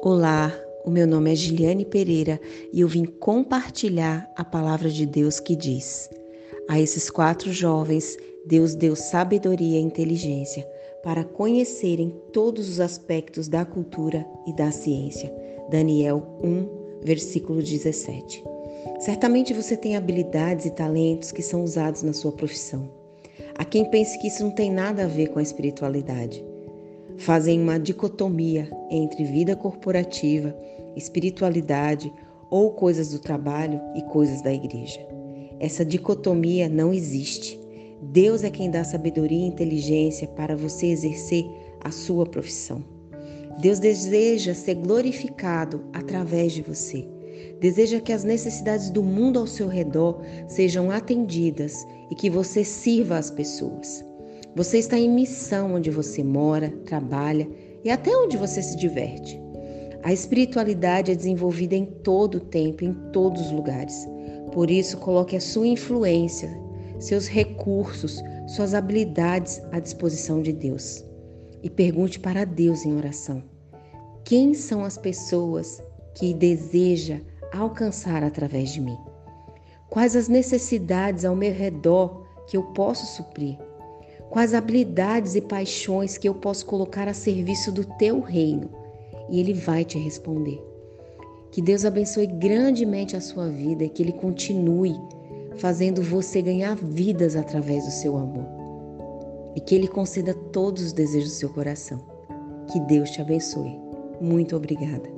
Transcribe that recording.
Olá, o meu nome é Giliane Pereira e eu vim compartilhar a palavra de Deus que diz: A esses quatro jovens, Deus deu sabedoria e inteligência para conhecerem todos os aspectos da cultura e da ciência. Daniel 1, versículo 17. Certamente você tem habilidades e talentos que são usados na sua profissão. Há quem pense que isso não tem nada a ver com a espiritualidade fazem uma dicotomia entre vida corporativa, espiritualidade ou coisas do trabalho e coisas da igreja. Essa dicotomia não existe. Deus é quem dá sabedoria e inteligência para você exercer a sua profissão. Deus deseja ser glorificado através de você. Deseja que as necessidades do mundo ao seu redor sejam atendidas e que você sirva as pessoas. Você está em missão onde você mora, trabalha e até onde você se diverte. A espiritualidade é desenvolvida em todo o tempo, em todos os lugares. Por isso, coloque a sua influência, seus recursos, suas habilidades à disposição de Deus. E pergunte para Deus em oração: quem são as pessoas que deseja alcançar através de mim? Quais as necessidades ao meu redor que eu posso suprir? Quais habilidades e paixões que eu posso colocar a serviço do teu reino? E ele vai te responder. Que Deus abençoe grandemente a sua vida e que ele continue fazendo você ganhar vidas através do seu amor. E que ele conceda todos os desejos do seu coração. Que Deus te abençoe. Muito obrigada.